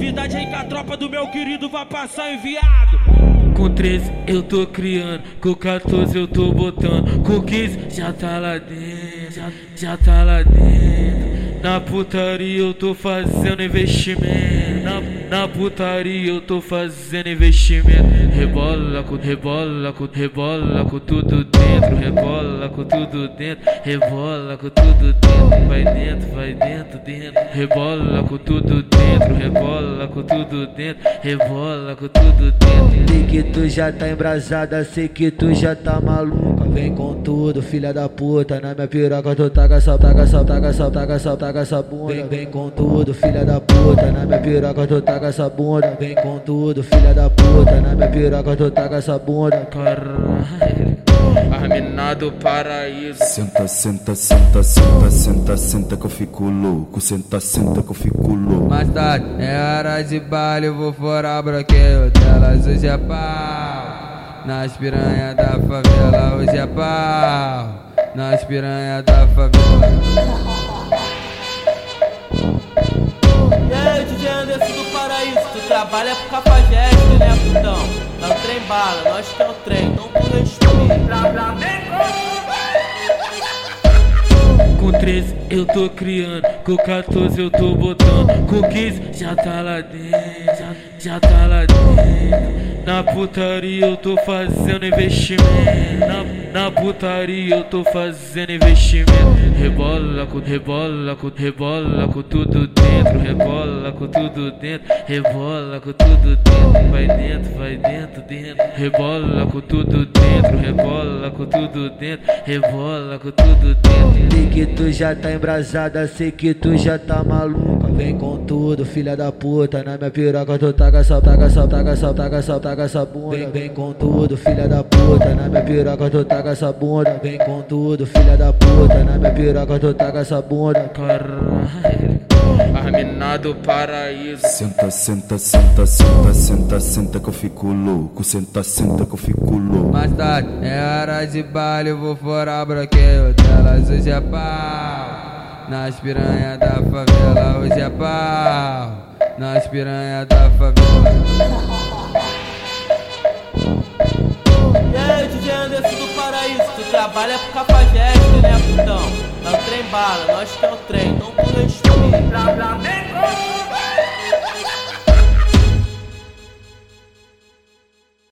atividade aí que a tropa do meu querido vai passar enviado. Com 13 eu tô criando, com 14 eu tô botando, com 15 já tá lá dentro, já, já tá lá dentro. Na putaria eu tô fazendo investimento. Na, na putaria eu tô fazendo investimento. Rebola com, rebola com, rebola com tudo dentro. Rebola com tudo dentro. Rebola com tudo dentro. Vai dentro, vai dentro, dentro. Rebola com tudo dentro. Rebola com tudo dentro. Rebola com tudo dentro. Sei que tu já tá embrasada, sei que tu já tá maluca. Vem com tudo, filha da puta. Na minha piroca tu taca, salta, taca, salta, taca, salta, taca, salta taca essa bunda, vem, vem com tudo, filha da puta. Na minha piroca tu taca essa bunda, vem com tudo, filha da puta. Na minha piroca tu taca essa bunda, caralho. Arminado do paraíso. Senta, senta, senta, senta, senta, senta que eu fico louco. Senta, senta que eu fico louco. Mais tarde, é hora de baile, eu vou fora bloqueio delas. Hoje é pau. Nas piranhas da favela, hoje é pau. Nas piranhas da favela. Trabalha pro Cafajeste, né, putão? É o trem bala, nós que é o trem, então tu respeita. Com 13 eu tô criando, com 14 eu tô botando, com 15 já tá lá dentro, já, já tá lá dentro. Na putaria eu tô fazendo investimento. Na, na putaria eu tô fazendo investimento. Rebola com, rebola com, rebola com tudo dentro. Rebola com tudo dentro. Rebola com tudo dentro. Vai dentro, vai dentro, dentro. Rebola com tudo dentro. Rebola com tudo dentro. Rebola com tudo dentro. Tu já tá embrasada, sei que tu já tá maluca. Vem com tudo, filha da puta. Na minha piroca tu taca, salta, taca, salta, taca, salta, taca, salta taca essa bunda, vem, vem com tudo, filha da puta. Na minha piroca tu taca essa bunda, vem com tudo, filha da puta. Na minha piroca tu taca essa bunda, caralho. Arminado paraíso. Senta, senta, senta, senta, senta, senta que eu fico louco. Senta, senta que eu fico louco. Mais tarde, é hora de baile, eu vou fora bloqueio delas. Hoje é pau. Nas piranhas da favela, hoje é pau. Nas piranhas da favela. trabalha pro Cafajeste, né, putão? Tá o trem bala, nós que é o trem, então tu respeita.